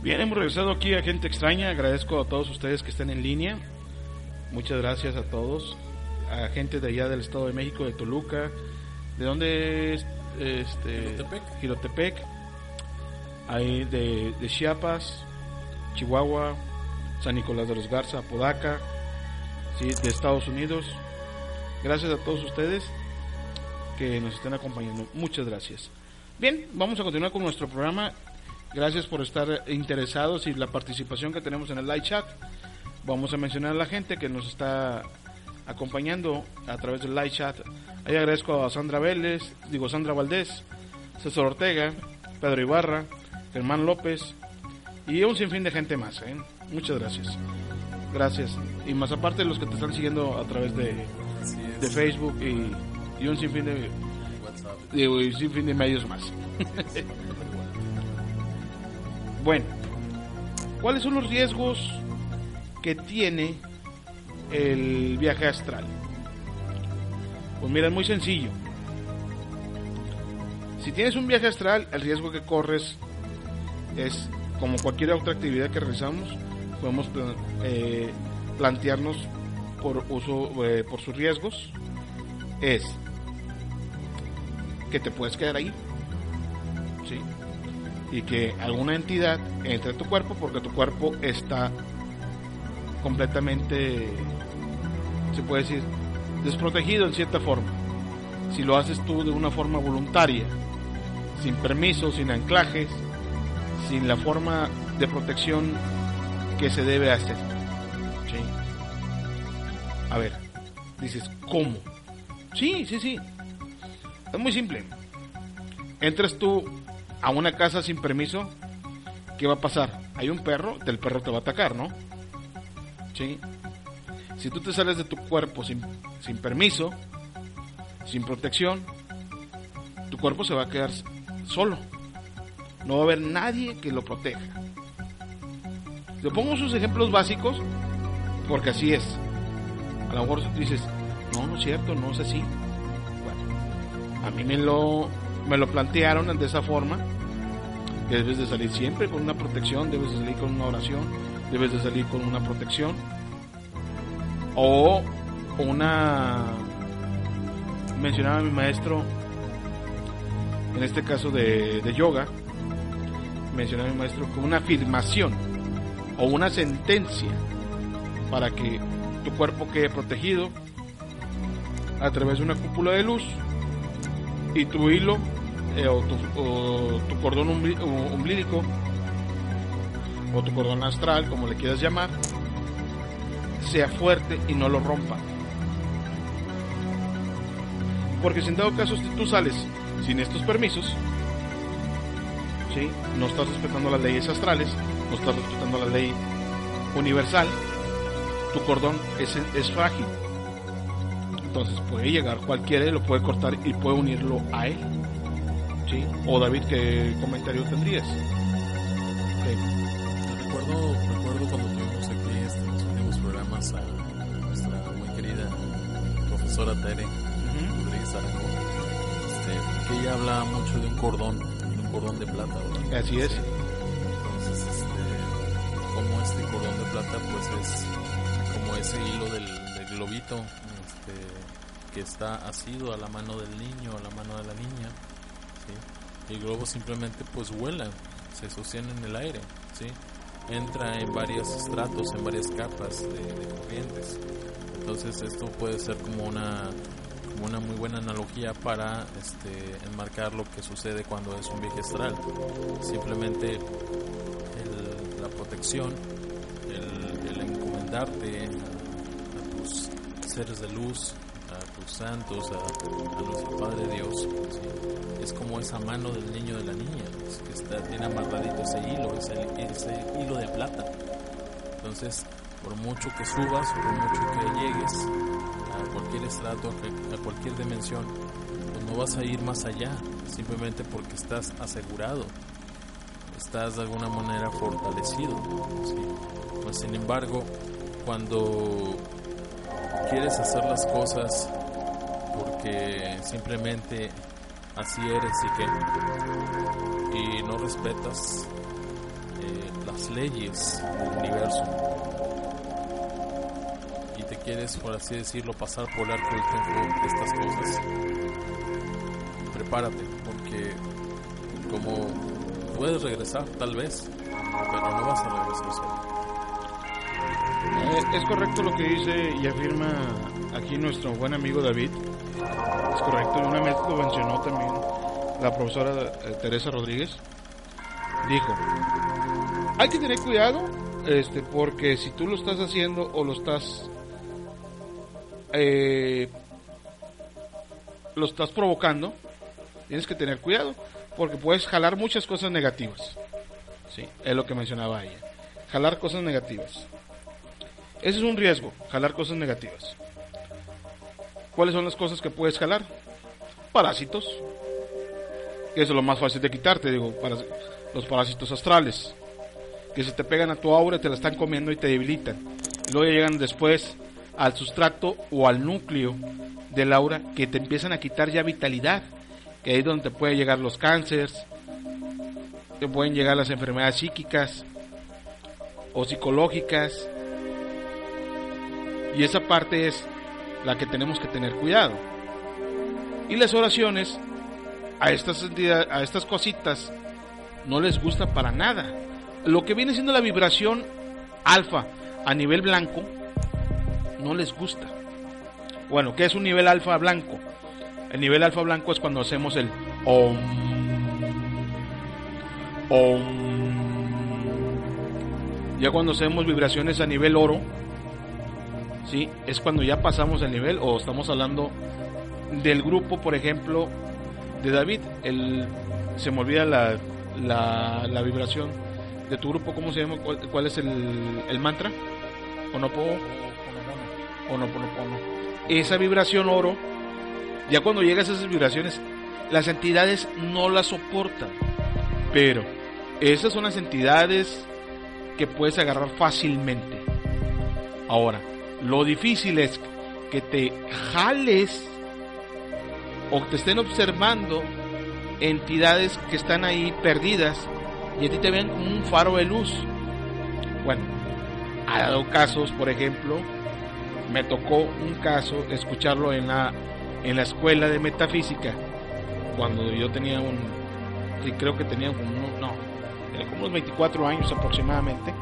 Bien, hemos regresado aquí a Gente Extraña. Agradezco a todos ustedes que estén en línea. Muchas gracias a todos. A gente de allá del Estado de México, de Toluca. ¿De dónde es? Este. Jirotepec. Ahí de, de Chiapas, Chihuahua, San Nicolás de los Garza, Apodaca, sí, de Estados Unidos. Gracias a todos ustedes que nos estén acompañando. Muchas gracias. Bien, vamos a continuar con nuestro programa. Gracias por estar interesados y la participación que tenemos en el live chat. Vamos a mencionar a la gente que nos está acompañando a través del live chat. Ahí agradezco a Sandra Vélez, digo Sandra Valdés, César Ortega, Pedro Ibarra, Germán López y un sinfín de gente más. ¿eh? Muchas gracias. Gracias. Y más aparte los que te están siguiendo a través de, de Facebook y, y un sinfín de, de, un sinfín de medios más. Bueno, ¿cuáles son los riesgos que tiene el viaje astral? Pues mira, es muy sencillo. Si tienes un viaje astral, el riesgo que corres es, como cualquier otra actividad que realizamos, podemos eh, plantearnos por uso, eh, por sus riesgos, es que te puedes quedar ahí. Y que alguna entidad entre a tu cuerpo porque tu cuerpo está completamente, se puede decir, desprotegido en cierta forma. Si lo haces tú de una forma voluntaria, sin permiso, sin anclajes, sin la forma de protección que se debe hacer. ¿sí? A ver, dices, ¿cómo? Sí, sí, sí. Es muy simple. Entras tú a una casa sin permiso, ¿qué va a pasar? Hay un perro, el perro te va a atacar, ¿no? ¿Sí? Si tú te sales de tu cuerpo sin, sin permiso, sin protección, tu cuerpo se va a quedar solo. No va a haber nadie que lo proteja. Le pongo sus ejemplos básicos porque así es. A lo mejor dices, no, no es cierto, no es así. Bueno, a mí me lo, me lo plantearon de esa forma. Que debes de salir siempre con una protección, debes de salir con una oración, debes de salir con una protección. O una... Mencionaba mi maestro, en este caso de, de yoga, mencionaba mi maestro como una afirmación o una sentencia para que tu cuerpo quede protegido a través de una cúpula de luz y tu hilo eh, o, tu, o tu cordón umbrí- o tu cordón astral, como le quieras llamar, sea fuerte y no lo rompa. Porque si en dado caso si tú sales sin estos permisos, ¿sí? no estás respetando las leyes astrales, no estás respetando la ley universal, tu cordón es, es frágil. Entonces puede llegar cualquiera lo puede cortar y puede unirlo a él. ¿Sí? O David, ¿qué comentario tendrías? Ok. Recuerdo, recuerdo cuando tuvimos aquí este, los últimos programas a nuestra muy querida profesora Tere. Rodríguez Arango, este, que ella hablaba mucho de un cordón, de un cordón de plata, ¿verdad? Así es. Entonces, este, como este cordón de plata, pues es como ese hilo del, del globito, este, que está asido a la mano del niño, a la mano de la niña, ¿sí? Y el globo simplemente pues vuela, se sostiene en el aire, ¿sí? Entra en varios estratos, en varias capas de, corrientes. Entonces esto puede ser como una una muy buena analogía para este, enmarcar lo que sucede cuando es un viaje astral. Simplemente la protección, el, el encomendarte a, tus seres de luz, tus santos, a, a nuestro Padre Dios, ¿sí? es como esa mano del niño de la niña, es que está, tiene amarradito ese hilo, ese, hilo de plata. Entonces, por mucho que subas, por mucho que llegues a cualquier estrato, a cualquier dimensión, pues no vas a ir más allá, simplemente porque estás asegurado, estás de alguna manera fortalecido. ¿sí? Pues, sin embargo, cuando quieres hacer las cosas porque simplemente así eres y que y no respetas eh, las leyes del universo y te quieres, por así decirlo, pasar por el arco del tiempo de estas cosas, prepárate, porque como puedes regresar tal vez, pero no vas a regresar es correcto lo que dice y afirma aquí nuestro buen amigo David. Es correcto, y una vez lo mencionó también la profesora eh, Teresa Rodríguez. Dijo, hay que tener cuidado este, porque si tú lo estás haciendo o lo estás eh, lo estás provocando, tienes que tener cuidado porque puedes jalar muchas cosas negativas. Sí, es lo que mencionaba ella. Jalar cosas negativas. Ese es un riesgo, jalar cosas negativas. ¿Cuáles son las cosas que puedes jalar? Parásitos. Que es lo más fácil de quitarte, digo, los parásitos astrales. Que se te pegan a tu aura, te la están comiendo y te debilitan. Y luego llegan después al sustrato o al núcleo del aura que te empiezan a quitar ya vitalidad. Que ahí es donde te pueden llegar los cánceres, te pueden llegar las enfermedades psíquicas o psicológicas. Y esa parte es la que tenemos que tener cuidado. Y las oraciones a estas a estas cositas no les gusta para nada. Lo que viene siendo la vibración alfa a nivel blanco no les gusta. Bueno, ¿qué es un nivel alfa blanco? El nivel alfa blanco es cuando hacemos el om om ya cuando hacemos vibraciones a nivel oro ¿sí? Es cuando ya pasamos el nivel o estamos hablando del grupo, por ejemplo, de David. El, se me olvida la, la, la vibración de tu grupo, ¿cómo se llama? ¿Cuál, es el, el mantra? Onopo, Onoponopono. Esa vibración oro, ya cuando llegas a esas vibraciones, las entidades no las soportan. Pero esas son las entidades que puedes agarrar fácilmente. Ahora, lo difícil es que te jales o te estén observando entidades que están ahí perdidas y a ti te ven como un faro de luz. Bueno, ha dado casos, por ejemplo, me tocó un caso escucharlo en la, en la escuela de metafísica, cuando yo tenía un, creo que tenía no, como unos 24 años aproximadamente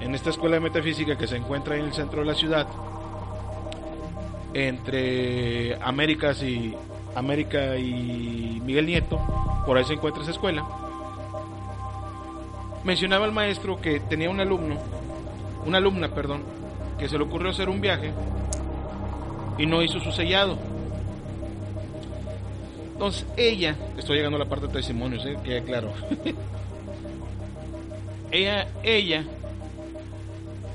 en esta escuela de metafísica que se encuentra en el centro de la ciudad, entre Américas y América y Miguel Nieto, por ahí se encuentra esa escuela. Mencionaba el maestro que tenía un alumno, una alumna, perdón, que se le ocurrió hacer un viaje y no hizo su sellado. Entonces ella, estoy llegando a la parte de testimonios, ¿eh? que claro. ella, ella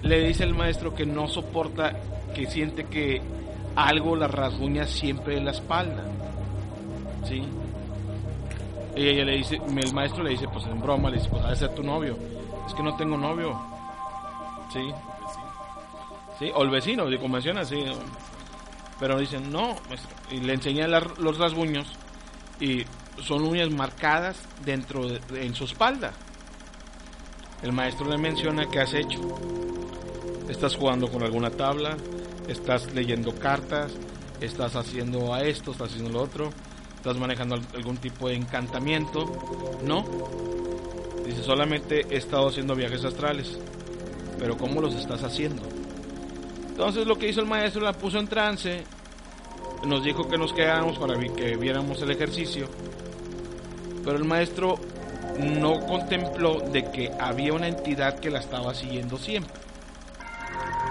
le dice el maestro que no soporta, que siente que algo la rasguña siempre en la espalda. ¿Sí? Y ella le dice, el maestro le dice, pues en broma, le dice, pues debe ser tu novio. Es que no tengo novio. ¿Sí? ¿Sí? O el vecino, de convención así. Pero dicen, no, y le enseña los rasguños y son uñas marcadas dentro de, en su espalda. El maestro le menciona qué has hecho estás jugando con alguna tabla, estás leyendo cartas, estás haciendo a esto, estás haciendo lo otro, estás manejando algún tipo de encantamiento, no. Dice, solamente he estado haciendo viajes astrales, pero ¿cómo los estás haciendo? Entonces lo que hizo el maestro la puso en trance, nos dijo que nos quedáramos para que viéramos el ejercicio, pero el maestro no contempló de que había una entidad que la estaba siguiendo siempre.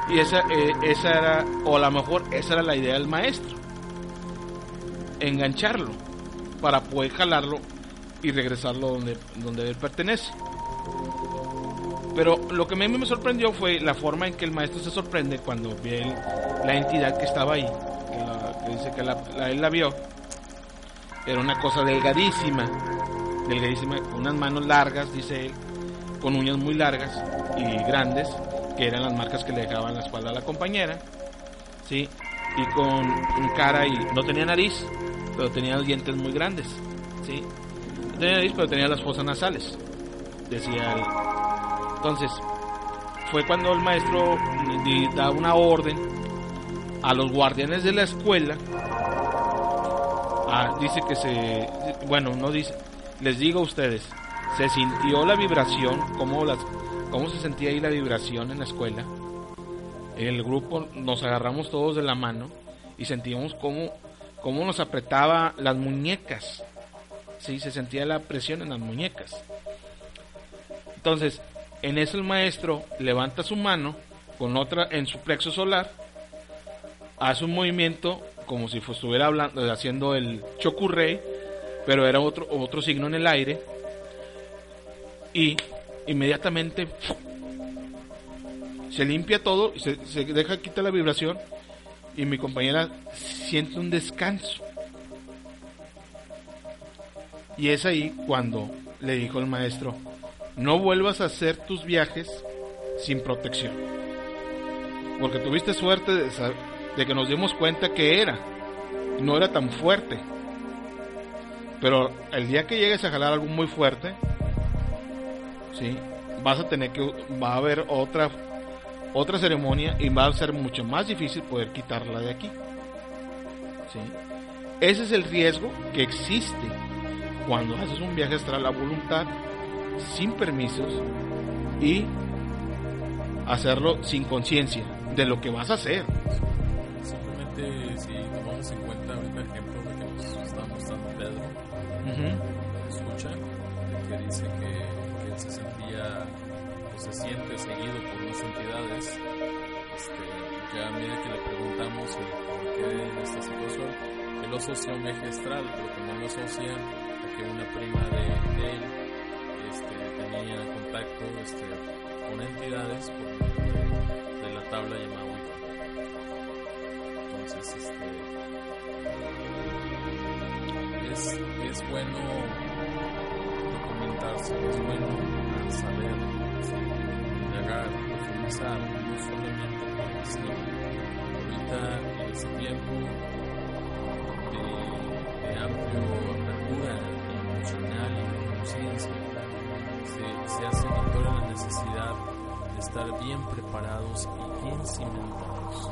Y esa, eh, esa era, o a lo mejor esa era la idea del maestro. Engancharlo para poder jalarlo y regresarlo donde, donde él pertenece. Pero lo que a mí me sorprendió fue la forma en que el maestro se sorprende cuando ve la entidad que estaba ahí, que, dice que la, él la vio. Era una cosa delgadísima, delgadísima, con unas manos largas, dice él, con uñas muy largas y grandes, que eran las marcas que le dejaban la espalda a la compañera, ¿sí? Y con cara y no tenía nariz, pero tenía los dientes muy grandes, ¿sí? No tenía nariz, pero tenía las fosas nasales, decía él. Entonces, fue cuando el maestro da una orden a los guardianes de la escuela. Ah, dice que se, bueno, no dice, les digo a ustedes, se sintió la vibración, cómo, las, cómo se sentía ahí la vibración en la escuela. El grupo nos agarramos todos de la mano y sentíamos cómo, cómo nos apretaba las muñecas. Sí, se sentía la presión en las muñecas. Entonces, en eso el maestro levanta su mano con otra en su plexo solar, hace un movimiento como si estuviera hablando, haciendo el chocurrey, pero era otro, otro signo en el aire, y inmediatamente se limpia todo, se, se deja quitar la vibración, y mi compañera siente un descanso. Y es ahí cuando le dijo el maestro, no vuelvas a hacer tus viajes sin protección. Porque tuviste suerte de, que nos dimos cuenta que era. No era tan fuerte. Pero el día que llegues a jalar algo muy fuerte, ¿sí? vas a tener que, va a haber otra, otra ceremonia y va a ser mucho más difícil poder quitarla de aquí. ¿sí? Ese es el riesgo que existe cuando haces un viaje astral a voluntad sin permisos y hacerlo sin conciencia de lo que vas a hacer. Simplemente si tomamos en cuenta el ejemplo de que nos está mostrando Pedro, escucha, que dice que, se sentía o se siente seguido por unas entidades, este, que a medida que le preguntamos por qué de esta situación, él asocia un viaje astral, pero también lo asocia a que una prima de, él tenía contacto este, con entidades por medio de, la tabla llamada Ouija. Entonces, este, es, es bueno es bueno saber, indagar, profundizar, no solamente Ahorita, en ese tiempo de, de amplio apertura emocional y conciencia, se hace notoria la necesidad de estar bien preparados y bien cimentados.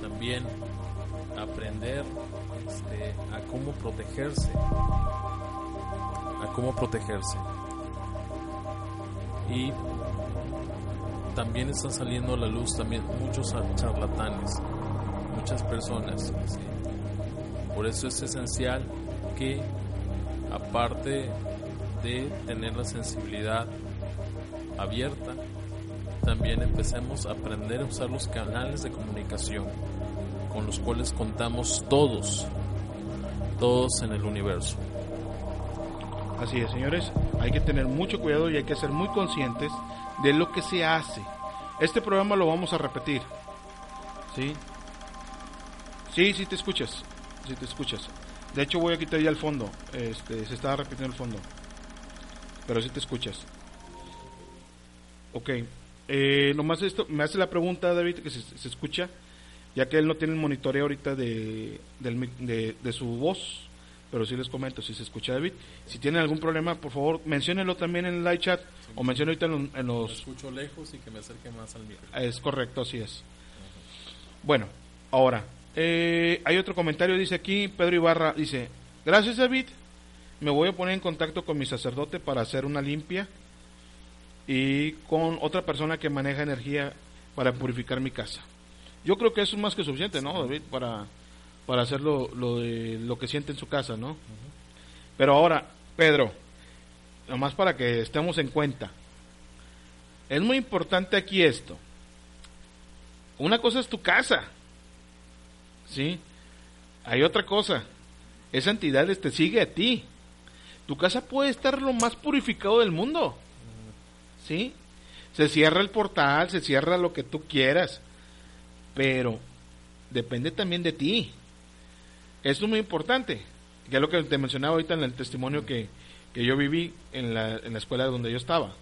También aprender este, a cómo protegerse, cómo protegerse. Y también están saliendo a la luz también muchos charlatanes, muchas personas. Por eso es esencial que aparte de tener la sensibilidad abierta, también empecemos a aprender a usar los canales de comunicación con los cuales contamos todos, todos en el universo. Así es, señores, hay que tener mucho cuidado y hay que ser muy conscientes de lo que se hace. Este programa lo vamos a repetir. ¿Sí? Sí, sí te escuchas. Sí te escuchas. De hecho voy a quitar ya el fondo. Este, se estaba repitiendo el fondo pero si te escuchas. Ok. Eh, nomás esto, me hace la pregunta, David, que se, se escucha, ya que él no tiene el monitoreo ahorita de, de, su voz, pero sí les comento, si se escucha David. Si tienen algún problema, por favor, menciónenlo también en el live chat o menciónenlo ahorita en, los... escucho lejos y que me acerque más al micro. Es correcto, así es. Bueno, ahora, eh, hay otro comentario, dice aquí, Pedro Ibarra, dice, gracias David, me voy a poner en contacto con mi sacerdote para hacer una limpia y con otra persona que maneja energía para purificar mi casa. Yo creo que eso es más que suficiente, ¿no, David? Para, para hacer lo, de, lo que siente en su casa, ¿no? Pero ahora, Pedro, nomás para que estemos en cuenta, es muy importante aquí esto. Una cosa es tu casa, ¿sí? Hay otra cosa, esa entidad te este, sigue a ti tu casa puede estar lo más purificado del mundo. ¿Sí? Se cierra el portal, se cierra lo que tú quieras, pero depende también de ti. Esto es muy importante, ya lo que te mencionaba ahorita en el testimonio que, yo viví en la, en la escuela donde yo estaba.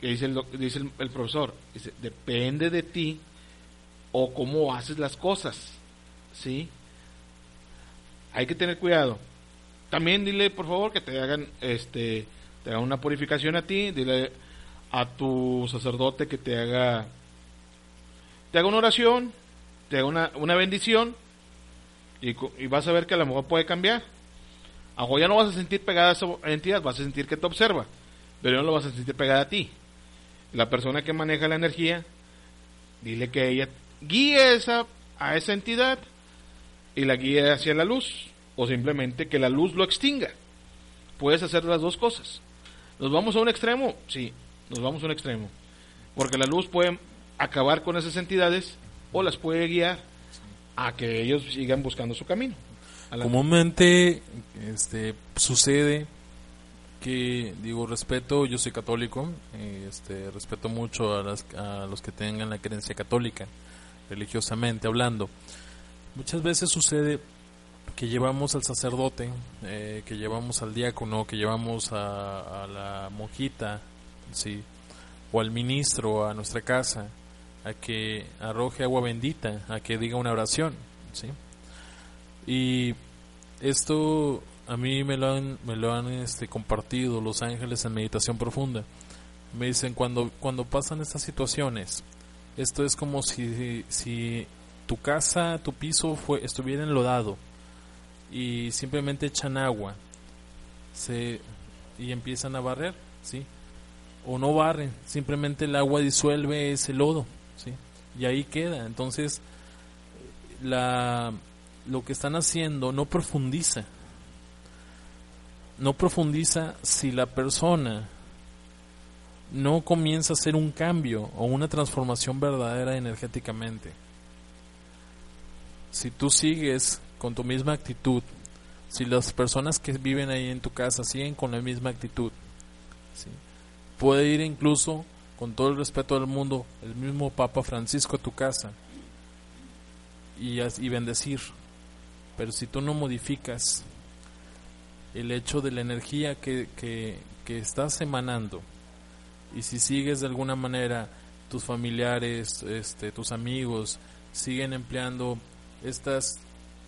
Que dice el, dice el profesor, dice, depende de ti o cómo haces las cosas. ¿Sí? Hay que tener cuidado también dile, por favor, que te hagan, este, te haga una purificación a ti, dile a tu sacerdote que te haga te haga una oración, te haga una, una bendición y, vas a ver que a lo mejor puede cambiar. A lo ya no vas a sentir pegada a esa entidad, vas a sentir que te observa, pero no lo vas a sentir pegada a ti. La persona que maneja la energía, dile que ella guíe esa, a esa entidad y la guíe hacia la luz, o simplemente que la luz lo extinga. Puedes hacer las dos cosas. ¿Nos vamos a un extremo? Sí, nos vamos a un extremo. Porque la luz puede acabar con esas entidades o las puede guiar a que ellos sigan buscando su camino. Comúnmente este, sucede que, digo, respeto, yo soy católico, este, respeto mucho a, las, a los que tengan la creencia católica, religiosamente hablando. Muchas veces sucede que llevamos al sacerdote, eh, que llevamos al diácono, que llevamos a, a la monjita, sí, o al ministro a nuestra casa, a que arroje agua bendita, a que diga una oración, ¿sí? Y esto a mí me lo han, me lo han este, compartido los ángeles en meditación profunda. Me dicen, cuando, cuando pasan estas situaciones, esto es como si, si tu casa, tu piso fue, estuviera enlodado y simplemente echan agua se, y empiezan a barrer, ¿sí? O no barren, simplemente el agua disuelve ese lodo y ahí queda. Entonces, la, lo que están haciendo no profundiza. No profundiza si la persona no comienza a hacer un cambio o una transformación verdadera energéticamente. Si tú sigues con tu misma actitud, si las personas que viven ahí en tu casa siguen con la misma actitud, puede ir incluso con todo el respeto del mundo, el mismo Papa Francisco a tu casa y, y bendecir. Pero si tú no modificas el hecho de la energía que, que, que estás emanando, y si sigues de alguna manera tus familiares, este, tus amigos, siguen empleando estas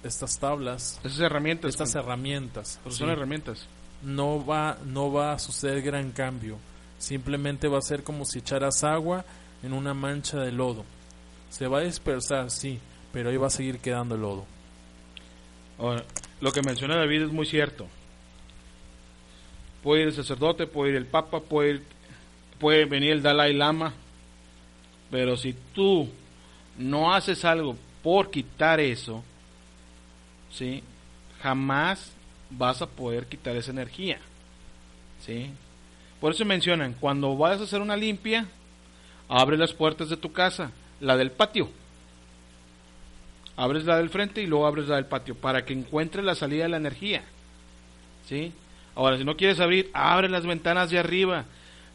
estas tablas, estas herramientas, estas herramientas, son herramientas. No va no va a suceder gran cambio Simplemente va a ser como si echaras agua en una mancha de lodo. Se va a dispersar, sí, pero ahí va a seguir quedando el lodo. Ahora, lo que menciona David es muy cierto. Puede ir el sacerdote, puede ir el papa, puede, puede venir el Dalai Lama, pero si tú no haces algo por quitar eso, ¿sí? jamás vas a poder quitar esa energía. ¿sí? Por eso mencionan, cuando vayas a hacer una limpia, abre las puertas de tu casa, la del patio. Abres la del frente y luego abres la del patio para que encuentres la salida de la energía. ¿Sí? Ahora, si no quieres abrir, abre las ventanas de arriba.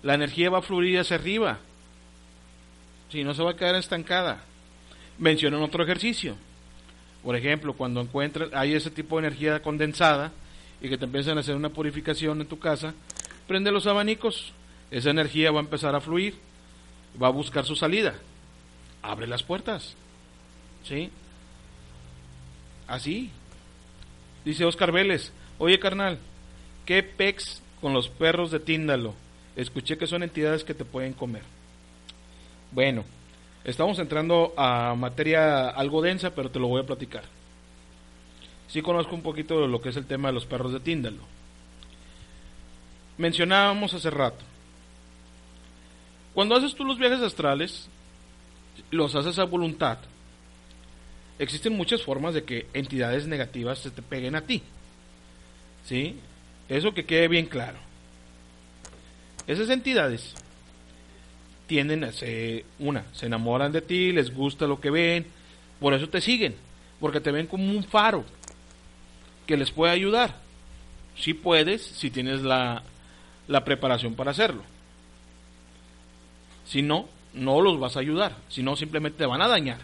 La energía va a fluir hacia arriba. Si no se va a quedar estancada. Mencionan otro ejercicio. Por ejemplo, cuando encuentras, hay ese tipo de energía condensada y que te empiezan a hacer una purificación en tu casa, prende los abanicos, esa energía va a empezar a fluir, va a buscar su salida. Abre las puertas. ¿Sí? Así. Dice Oscar Vélez, oye carnal, ¿qué pex con los perros de Tíndalo? Escuché que son entidades que te pueden comer. Bueno, estamos entrando a materia algo densa, pero te lo voy a platicar. Sí conozco un poquito de lo que es el tema de los perros de Tíndalo mencionábamos hace rato. Cuando haces tú los viajes astrales, los haces a voluntad. Existen muchas formas de que entidades negativas se te peguen a ti. ¿Sí? Eso que quede bien claro. Esas entidades tienden a ser, una, se enamoran de ti, les gusta lo que ven, por eso te siguen, porque te ven como un faro que les puede ayudar. Si puedes, si tienes la la preparación para hacerlo. Si no, no los vas a ayudar, si no simplemente te van a dañar.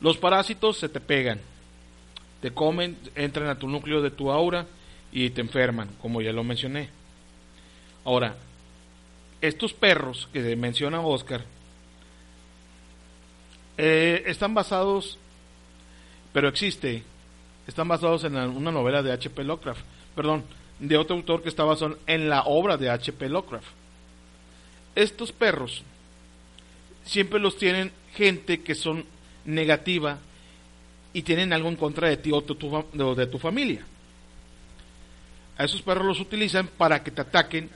Los parásitos se te pegan, te comen, entran a tu núcleo de tu aura y te enferman, como ya lo mencioné. Ahora, estos perros que menciona Oscar eh, están basados, pero existe, están basados en una novela de H.P. Lovecraft, perdón, de otro autor que está basado en la obra de H.P. Lovecraft. Estos perros siempre los tienen gente que son negativa y tienen algo en contra de ti o de tu, de tu familia. A esos perros los utilizan para que te ataquen,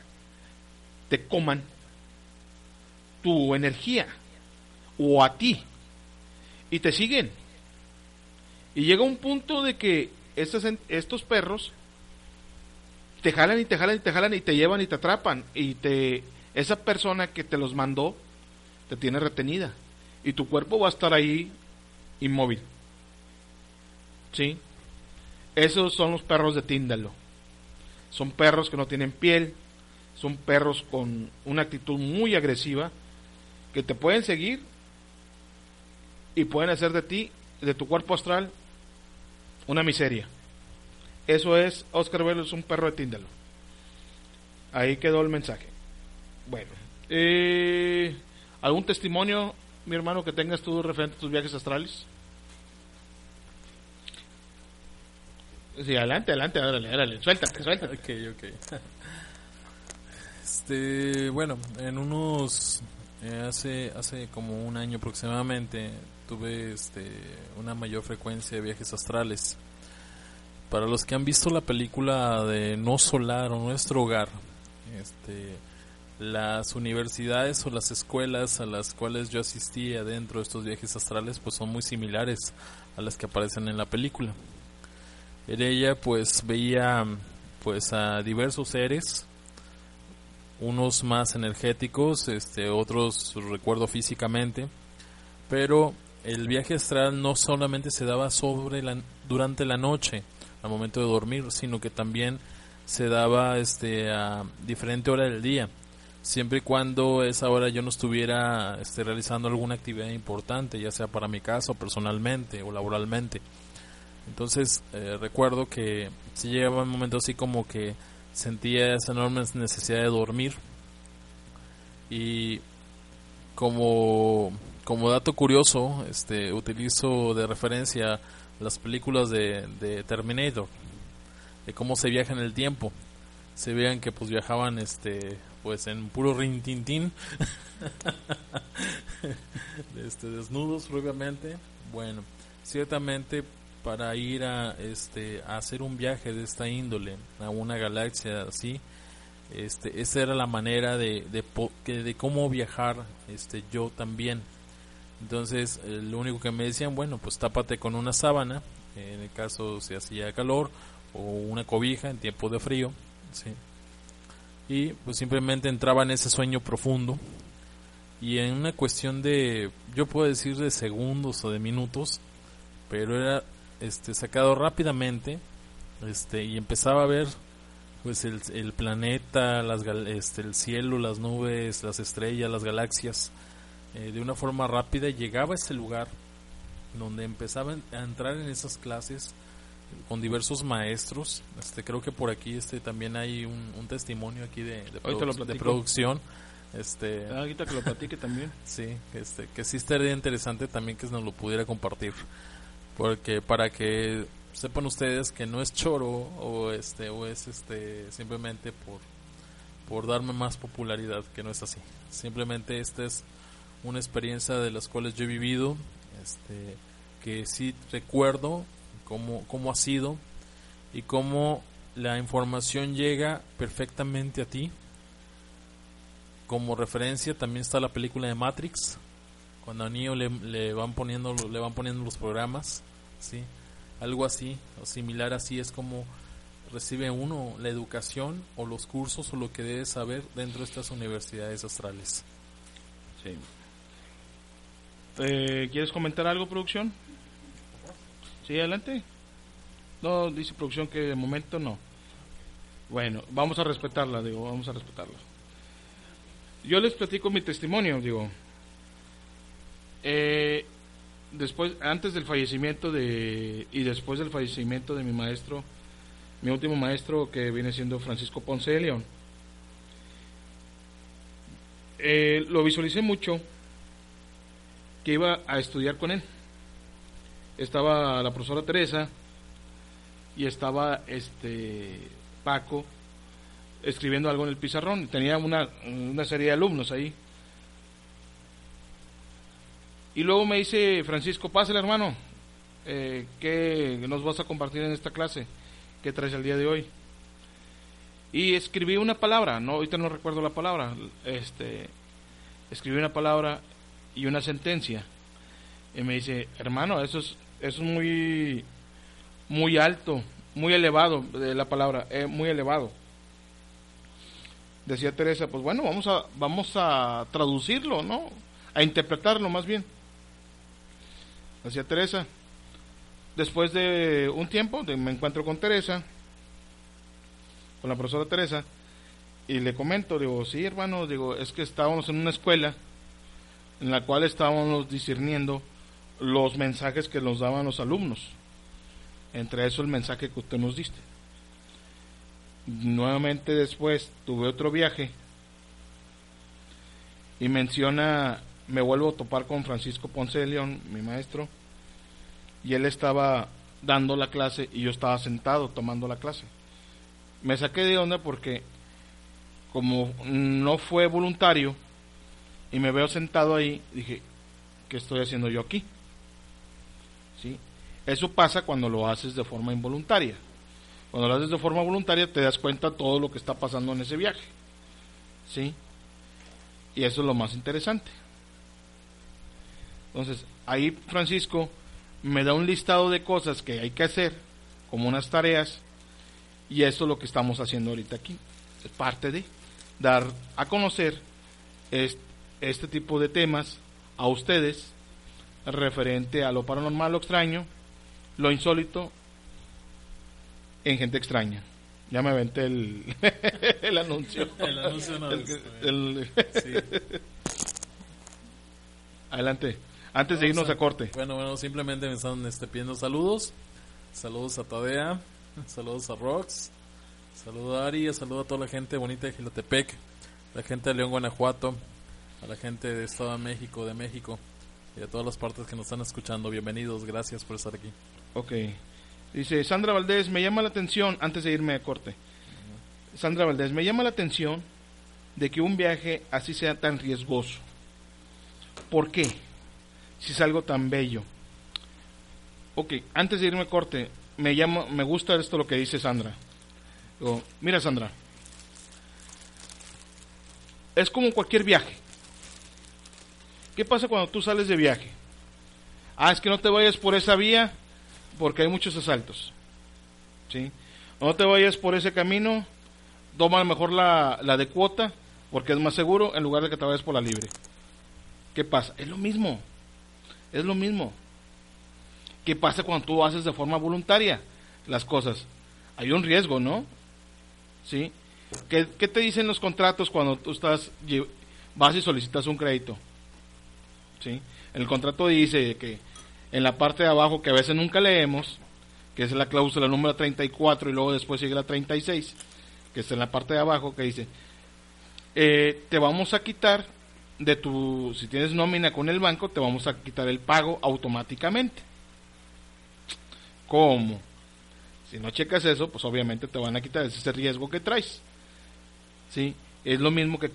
te coman tu energía o a ti y te siguen. Y llega un punto de que estos, estos perros te jalan y te jalan y te jalan y te llevan y te atrapan y te esa persona que te los mandó te tiene retenida y tu cuerpo va a estar ahí inmóvil. ¿Sí? Esos son los perros de Tíndalo. Son perros que no tienen piel, son perros con una actitud muy agresiva que te pueden seguir y pueden hacer de ti, de tu cuerpo astral, una miseria. Eso es, Oscar Velo es un perro de Tíndalo. Ahí quedó el mensaje. Bueno, eh, ¿algún testimonio, mi hermano, que tengas tú referente a tus viajes astrales? Sí, adelante, adelante, órale, órale, suéltate, suéltate. Ok, ok. Este, bueno, en unos, eh, hace, hace como un año aproximadamente, tuve este, una mayor frecuencia de viajes astrales. Para los que han visto la película de No Solar o Nuestro Hogar, este, las universidades o las escuelas a las cuales yo asistía dentro de estos viajes astrales pues son muy similares a las que aparecen en la película. En ella pues veía pues a diversos seres, unos más energéticos, este, otros recuerdo físicamente, pero el viaje astral no solamente se daba sobre la, durante la noche, al momento de dormir, sino que también se daba este, a diferente hora del día, siempre y cuando esa hora yo no estuviera este, realizando alguna actividad importante, ya sea para mi casa personalmente o laboralmente. Entonces eh, recuerdo que si llegaba un momento así como que sentía esa enorme necesidad de dormir y como, como dato curioso este utilizo de referencia las películas de, de Terminator de cómo se viaja en el tiempo. Se vean que pues viajaban este pues en puro rintintín este desnudos propiamente bueno ciertamente para ir a este a hacer un viaje de esta índole a una galaxia así este esa era la manera de de, de cómo viajar este yo también entonces eh, lo único que me decían bueno pues tápate con una sábana en el caso si hacía calor o una cobija en tiempo de frío ¿sí? y pues simplemente entraba en ese sueño profundo y en una cuestión de yo puedo decir de segundos o de minutos pero era este, sacado rápidamente este, y empezaba a ver pues el, el planeta, este, el cielo, las nubes, las estrellas, las galaxias eh, de una forma rápida llegaba a ese lugar donde empezaba a entrar en esas clases con diversos maestros. Este, creo que por aquí este también hay un, testimonio aquí de, de, producción. Este, ah, ahorita que lo platique también. sí, este, que sí estaría interesante también que nos lo pudiera compartir porque para que sepan ustedes que no es choro o este o es este simplemente por por darme más popularidad que no es así simplemente esta es una experiencia de las cuales yo he vivido este que sí recuerdo cómo cómo ha sido y cómo la información llega perfectamente a ti como referencia también está la película de Matrix cuando a Neo le, le van poniendo le van poniendo los programas ¿sí? Algo así, o similar así es como recibe uno la educación o los cursos o lo que debe saber dentro de estas universidades astrales. Sí. Eh, ¿Quieres comentar algo, producción? Sí, adelante. No, dice producción que de momento no. Bueno, vamos a respetarla, digo, vamos a respetarla. Yo les platico mi testimonio, digo. Eh, después, antes del fallecimiento de, y después del fallecimiento de mi maestro, mi último maestro que viene siendo Francisco Ponce de León, eh, lo visualicé mucho que iba a estudiar con él. Estaba la profesora Teresa y estaba este Paco, escribiendo algo en el pizarrón. Tenía una, una serie de alumnos ahí. Y luego me dice Francisco, pásale hermano, eh, ¿qué nos vas a compartir en esta clase? ¿Qué traes el día de hoy? Y escribí una palabra, no, ahorita no recuerdo la palabra, este, escribí una palabra y una sentencia. Y me dice, hermano, eso es, es muy, muy alto, muy elevado, de la palabra, eh, muy elevado. Decía Teresa, pues bueno, vamos a, vamos a traducirlo, ¿no? A interpretarlo más bien. Decía Teresa. Después de un tiempo, me encuentro con Teresa, con la profesora Teresa, y le comento, digo, sí hermano, digo, es que estábamos en una escuela en la cual estábamos discerniendo los mensajes que nos daban los alumnos. Entre eso el mensaje que usted nos diste. Nuevamente después tuve otro viaje y menciona, me vuelvo a topar con Francisco Ponce de León, mi maestro, y él estaba dando la clase y yo estaba sentado tomando la clase. Me saqué de onda porque como no fue voluntario y me veo sentado ahí, dije, ¿qué estoy haciendo yo aquí? ¿Sí? Eso pasa cuando lo haces de forma involuntaria. Cuando lo haces de forma voluntaria te das cuenta todo lo que está pasando en ese viaje. ¿Sí? Y eso es lo más interesante. Entonces, ahí Francisco me da un listado de cosas que hay que hacer, como unas tareas, y eso es lo que estamos haciendo ahorita aquí. Es parte de dar a conocer este, este tipo de temas a ustedes referente a lo paranormal, lo extraño, lo insólito en gente extraña. Ya me aventé el, el anuncio. El anuncio no, el, Adelante. Antes de irnos a, corte. Bueno, bueno, simplemente me están este, pidiendo saludos. Saludos a Tadea, saludos a Rox, saludos a Ari, saludos a toda la gente bonita de Gilotepec, la gente de León, Guanajuato, a la gente de Estado de México, de México y a todas las partes que nos están escuchando. Bienvenidos, gracias por estar aquí. Ok. Dice Sandra Valdés, me llama la atención, antes de irme a corte, Sandra Valdés, me llama la atención de que un viaje así sea tan riesgoso. ¿Por qué? Si es algo tan bello. Ok, antes de irme a corte, me, llama, me gusta esto lo que dice Sandra. Digo, mira Sandra, es como cualquier viaje. ¿Qué pasa cuando tú sales de viaje? Ah, es que no te vayas por esa vía porque hay muchos asaltos. ¿Sí? No te vayas por ese camino, toma mejor la, la de cuota porque es más seguro en lugar de que te vayas por la libre. ¿Qué pasa? Es lo mismo. Es lo mismo. ¿Qué pasa cuando tú haces de forma voluntaria las cosas? Hay un riesgo, ¿no? ¿Sí? ¿Qué, qué te dicen los contratos cuando tú estás vas y solicitas un crédito? ¿Sí? El contrato dice que en la parte de abajo, que a veces nunca leemos, que es la cláusula número 34 y luego después sigue la 36, que está en la parte de abajo, que dice, eh, te vamos a quitar de tu, si tienes nómina con el banco, te vamos a quitar el pago automáticamente. ¿Cómo? Si no checas eso, pues obviamente te van a quitar ese riesgo que traes. ¿Sí? Es lo mismo que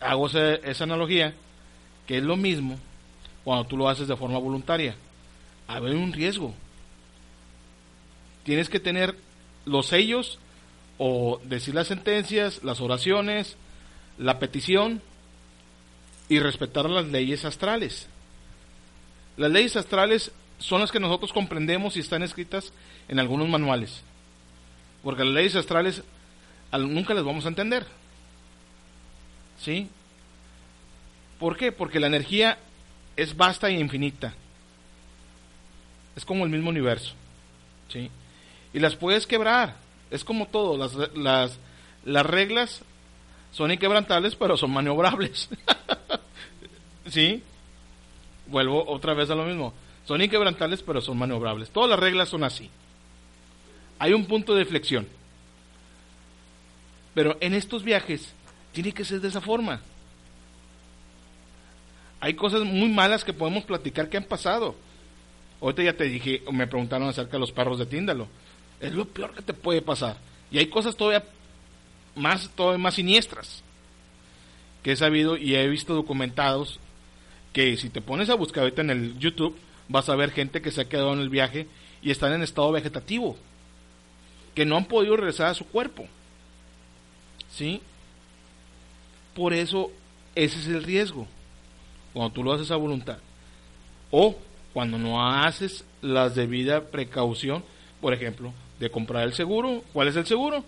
hago esa, esa analogía, que es lo mismo cuando tú lo haces de forma voluntaria. Hay un riesgo. Tienes que tener los sellos o decir las sentencias, las oraciones, la petición y respetar las leyes astrales. Las leyes astrales son las que nosotros comprendemos y están escritas en algunos manuales. Porque las leyes astrales nunca las vamos a entender. ¿Sí? ¿Por qué? Porque la energía es vasta e infinita. Es como el mismo universo. ¿sí? Y las puedes quebrar. Es como todo. Las, las, las reglas son inquebrantables, pero son maniobrables. ¿Sí? Vuelvo otra vez a lo mismo. Son inquebrantables, pero son maniobrables. Todas las reglas son así. Hay un punto de flexión. Pero en estos viajes tiene que ser de esa forma hay cosas muy malas que podemos platicar que han pasado. Ahorita ya te dije, me preguntaron acerca de los perros de Tíndalo. Es lo peor que te puede pasar. Y hay cosas todavía más, todavía más siniestras que he sabido y he visto documentados que si te pones a buscar ahorita en el YouTube vas a ver gente que se ha quedado en el viaje y están en estado vegetativo, que no han podido regresar a su cuerpo. ¿Sí? Por eso ese es el riesgo, cuando tú lo haces a voluntad. O cuando no haces las debida precaución, por ejemplo, de comprar el seguro. ¿Cuál es el seguro?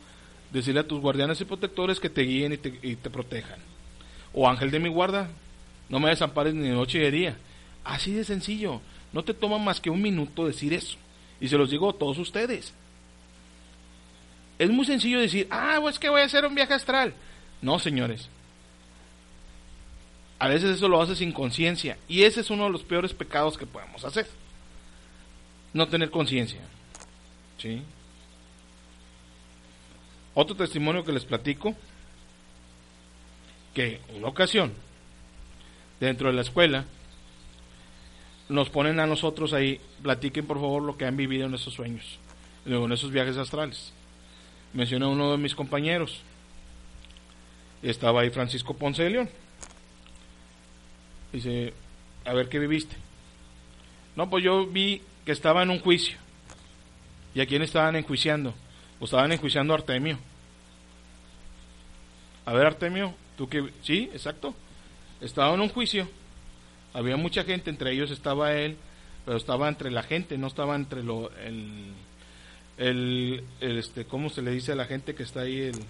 Decirle a tus guardianes y protectores que te guíen y te, y te protejan. O ángel de mi guarda, no me desampares ni de noche ni de día. Así de sencillo. No te toma más que un minuto decir eso. Y se los digo a todos ustedes. Es muy sencillo decir, ah, pues que voy a hacer un viaje astral. No, señores. A veces eso lo haces sin conciencia. Y ese es uno de los peores pecados que podemos hacer. No tener conciencia. Otro testimonio que les platico, que una ocasión, dentro de la escuela, nos ponen a nosotros ahí, platiquen por favor lo que han vivido en esos sueños, en esos viajes astrales. Mencioné a uno de mis compañeros, estaba ahí Francisco Ponce de León. Dice, a ver qué viviste. No, pues yo vi que estaba en un juicio. ¿Y a quién estaban enjuiciando? Pues estaban enjuiciando a Artemio. A ver, Artemio, tú que... Sí, exacto. Estaba en un juicio había mucha gente, entre ellos estaba él, pero estaba entre la gente, no estaba entre lo, el, el, este, ¿cómo se le dice a la gente que está ahí? El,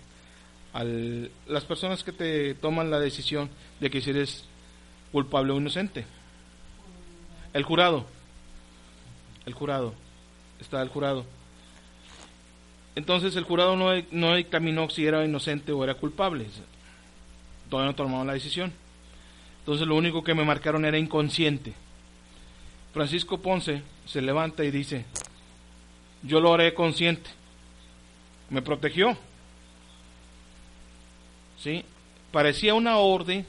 al, las personas que te toman la decisión de que si eres culpable o inocente. El jurado. El jurado. Está el jurado. Entonces el jurado no, no si era inocente o era culpable. Todavía no tomaron la decisión. Entonces lo único que me marcaron era inconsciente. Francisco Ponce se levanta y dice, yo lo haré consciente. Me protegió. ¿Sí? Parecía una orden,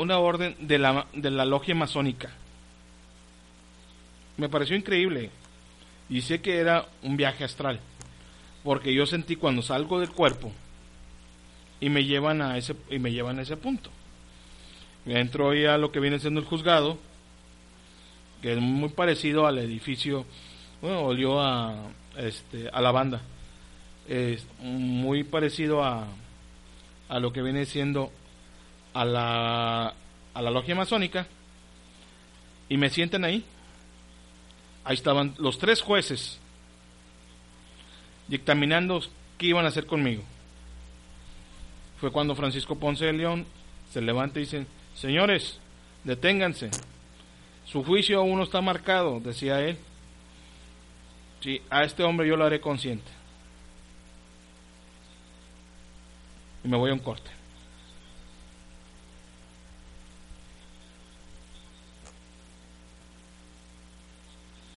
una orden de la, de la logia masónica. Me pareció increíble. Y sé que era un viaje astral. Porque yo sentí cuando salgo del cuerpo, y me llevan a ese y me llevan a ese punto. Entro hoy a lo que viene siendo el juzgado, que es muy parecido al edificio, bueno, olió a este a la banda. Es muy parecido a a lo que viene siendo a la a la logia masónica y me sienten ahí. Ahí estaban los tres jueces dictaminando qué iban a hacer conmigo fue cuando Francisco Ponce de León se levanta y dice, señores, deténganse, su juicio aún no está marcado, decía él. Sí, a este hombre yo lo haré consciente. Y me voy a un corte.